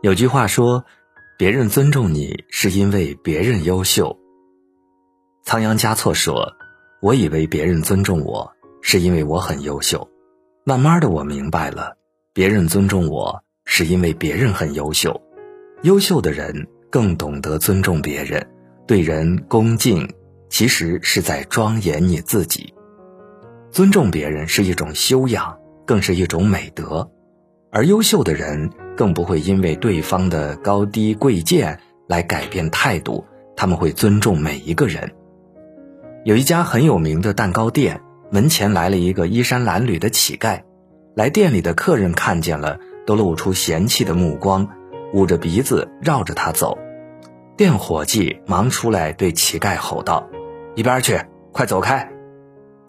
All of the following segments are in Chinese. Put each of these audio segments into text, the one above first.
有句话说：“别人尊重你，是因为别人优秀。”仓央嘉措说：“我以为别人尊重我，是因为我很优秀。慢慢的，我明白了，别人尊重我，是因为别人很优秀。优秀的人更懂得尊重别人，对人恭敬，其实是在庄严你自己。尊重别人是一种修养，更是一种美德。而优秀的人。”更不会因为对方的高低贵贱来改变态度，他们会尊重每一个人。有一家很有名的蛋糕店，门前来了一个衣衫褴褛的乞丐，来店里的客人看见了，都露出嫌弃的目光，捂着鼻子绕着他走。店伙计忙出来对乞丐吼道：“一边去，快走开！”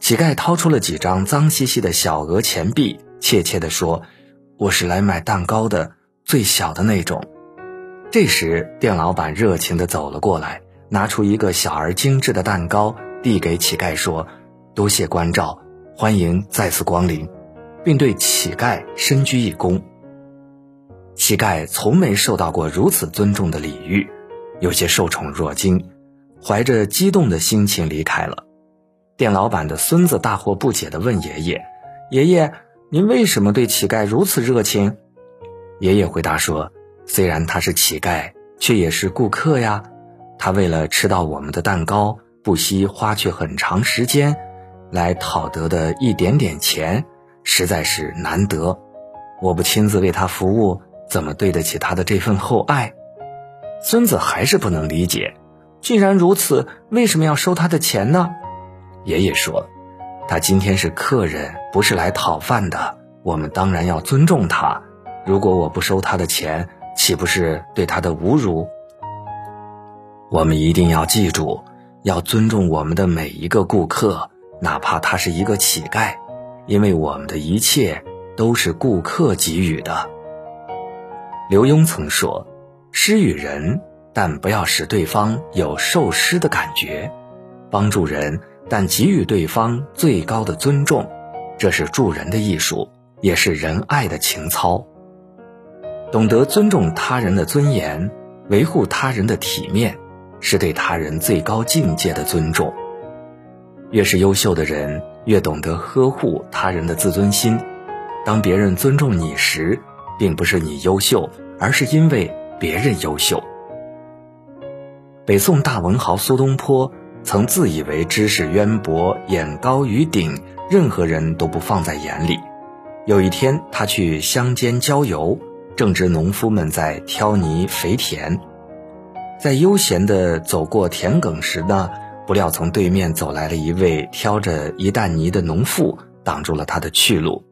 乞丐掏出了几张脏兮兮的小额钱币，怯怯地说：“我是来买蛋糕的。”最小的那种。这时，店老板热情地走了过来，拿出一个小而精致的蛋糕，递给乞丐说：“多谢关照，欢迎再次光临。”并对乞丐深鞠一躬。乞丐从没受到过如此尊重的礼遇，有些受宠若惊，怀着激动的心情离开了。店老板的孙子大惑不解地问爷爷：“爷爷，您为什么对乞丐如此热情？”爷爷回答说：“虽然他是乞丐，却也是顾客呀。他为了吃到我们的蛋糕，不惜花去很长时间，来讨得的一点点钱，实在是难得。我不亲自为他服务，怎么对得起他的这份厚爱？”孙子还是不能理解，既然如此，为什么要收他的钱呢？爷爷说：“他今天是客人，不是来讨饭的，我们当然要尊重他。”如果我不收他的钱，岂不是对他的侮辱？我们一定要记住，要尊重我们的每一个顾客，哪怕他是一个乞丐，因为我们的一切都是顾客给予的。刘墉曾说：“施与人，但不要使对方有受施的感觉；帮助人，但给予对方最高的尊重。这是助人的艺术，也是仁爱的情操。”懂得尊重他人的尊严，维护他人的体面，是对他人最高境界的尊重。越是优秀的人，越懂得呵护他人的自尊心。当别人尊重你时，并不是你优秀，而是因为别人优秀。北宋大文豪苏东坡曾自以为知识渊博，眼高于顶，任何人都不放在眼里。有一天，他去乡间郊游。正值农夫们在挑泥肥田，在悠闲地走过田埂时呢，不料从对面走来了一位挑着一担泥的农妇，挡住了他的去路。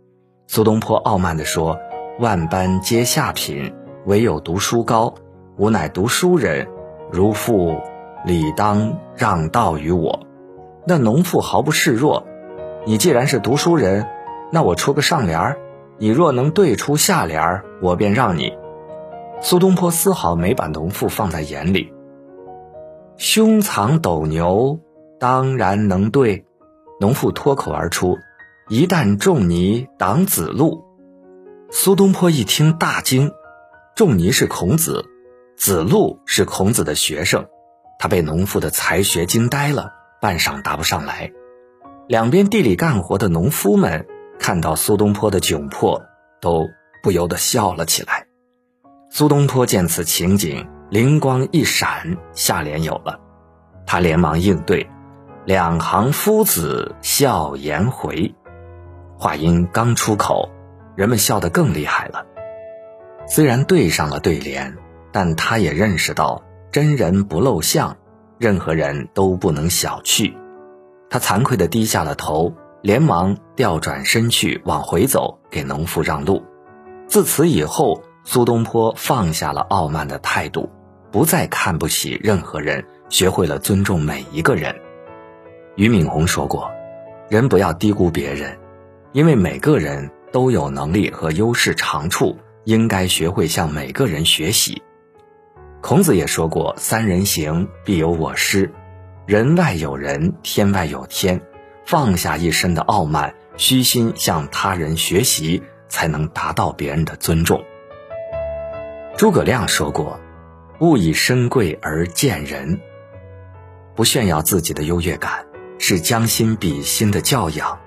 苏东坡傲慢地说：“万般皆下品，唯有读书高。吾乃读书人，如父理当让道于我。”那农妇毫不示弱：“你既然是读书人，那我出个上联儿。”你若能对出下联儿，我便让你。苏东坡丝毫没把农妇放在眼里。胸藏斗牛，当然能对。农妇脱口而出：“一旦仲尼挡子路。”苏东坡一听大惊，仲尼是孔子，子路是孔子的学生，他被农妇的才学惊呆了，半晌答不上来。两边地里干活的农夫们。看到苏东坡的窘迫，都不由得笑了起来。苏东坡见此情景，灵光一闪，下联有了，他连忙应对：“两行夫子笑颜回。”话音刚出口，人们笑得更厉害了。虽然对上了对联，但他也认识到真人不露相，任何人都不能小觑。他惭愧地低下了头。连忙调转身去往回走，给农妇让路。自此以后，苏东坡放下了傲慢的态度，不再看不起任何人，学会了尊重每一个人。俞敏洪说过：“人不要低估别人，因为每个人都有能力和优势长处，应该学会向每个人学习。”孔子也说过：“三人行，必有我师。人外有人，天外有天。”放下一身的傲慢，虚心向他人学习，才能达到别人的尊重。诸葛亮说过：“勿以身贵而贱人。”不炫耀自己的优越感，是将心比心的教养；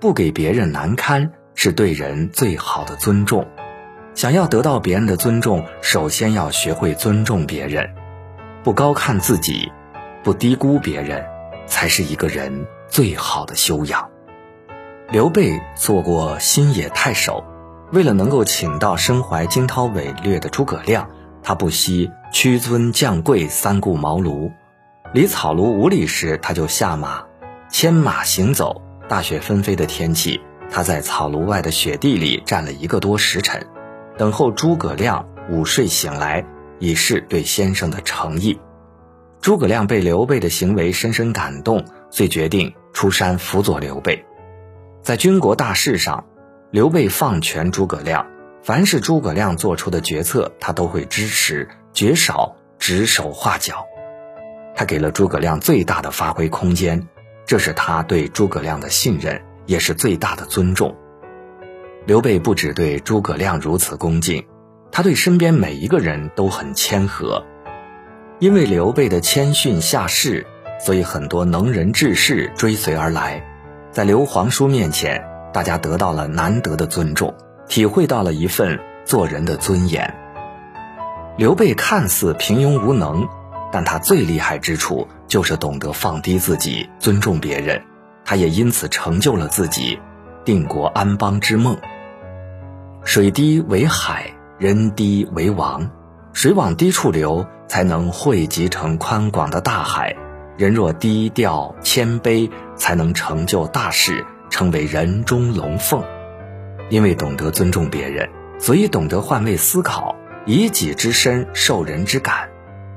不给别人难堪，是对人最好的尊重。想要得到别人的尊重，首先要学会尊重别人，不高看自己，不低估别人，才是一个人最好的修养。刘备做过新野太守，为了能够请到身怀惊涛伟略的诸葛亮，他不惜屈尊降贵，三顾茅庐。离草庐五里时，他就下马，牵马行走。大雪纷飞的天气，他在草庐外的雪地里站了一个多时辰。等候诸葛亮午睡醒来，以示对先生的诚意。诸葛亮被刘备的行为深深感动，遂决定出山辅佐刘备。在军国大事上，刘备放权诸葛亮，凡是诸葛亮做出的决策，他都会支持，绝少指手画脚。他给了诸葛亮最大的发挥空间，这是他对诸葛亮的信任，也是最大的尊重。刘备不只对诸葛亮如此恭敬，他对身边每一个人都很谦和。因为刘备的谦逊下士，所以很多能人志士追随而来。在刘皇叔面前，大家得到了难得的尊重，体会到了一份做人的尊严。刘备看似平庸无能，但他最厉害之处就是懂得放低自己，尊重别人。他也因此成就了自己定国安邦之梦。水低为海，人低为王。水往低处流，才能汇集成宽广的大海；人若低调谦卑，才能成就大事，成为人中龙凤。因为懂得尊重别人，所以懂得换位思考，以己之身受人之感。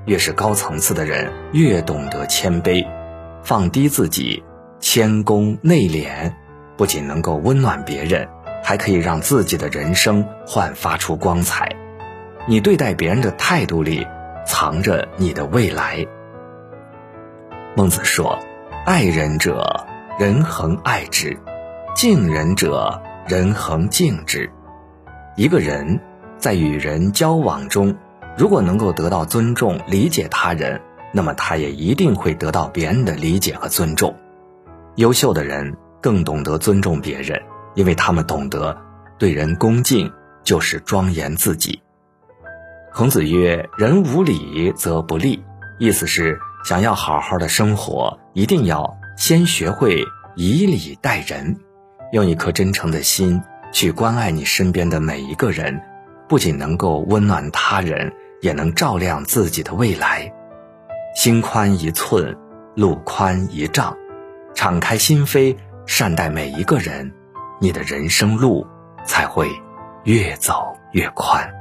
越是高层次的人，越懂得谦卑，放低自己，谦恭内敛，不仅能够温暖别人。还可以让自己的人生焕发出光彩。你对待别人的态度里，藏着你的未来。孟子说：“爱人者，人恒爱之；敬人者，人恒敬之。”一个人在与人交往中，如果能够得到尊重、理解他人，那么他也一定会得到别人的理解和尊重。优秀的人更懂得尊重别人。因为他们懂得，对人恭敬就是庄严自己。孔子曰：“人无礼则不立。”意思是，想要好好的生活，一定要先学会以礼待人，用一颗真诚的心去关爱你身边的每一个人，不仅能够温暖他人，也能照亮自己的未来。心宽一寸，路宽一丈，敞开心扉，善待每一个人。你的人生路才会越走越宽。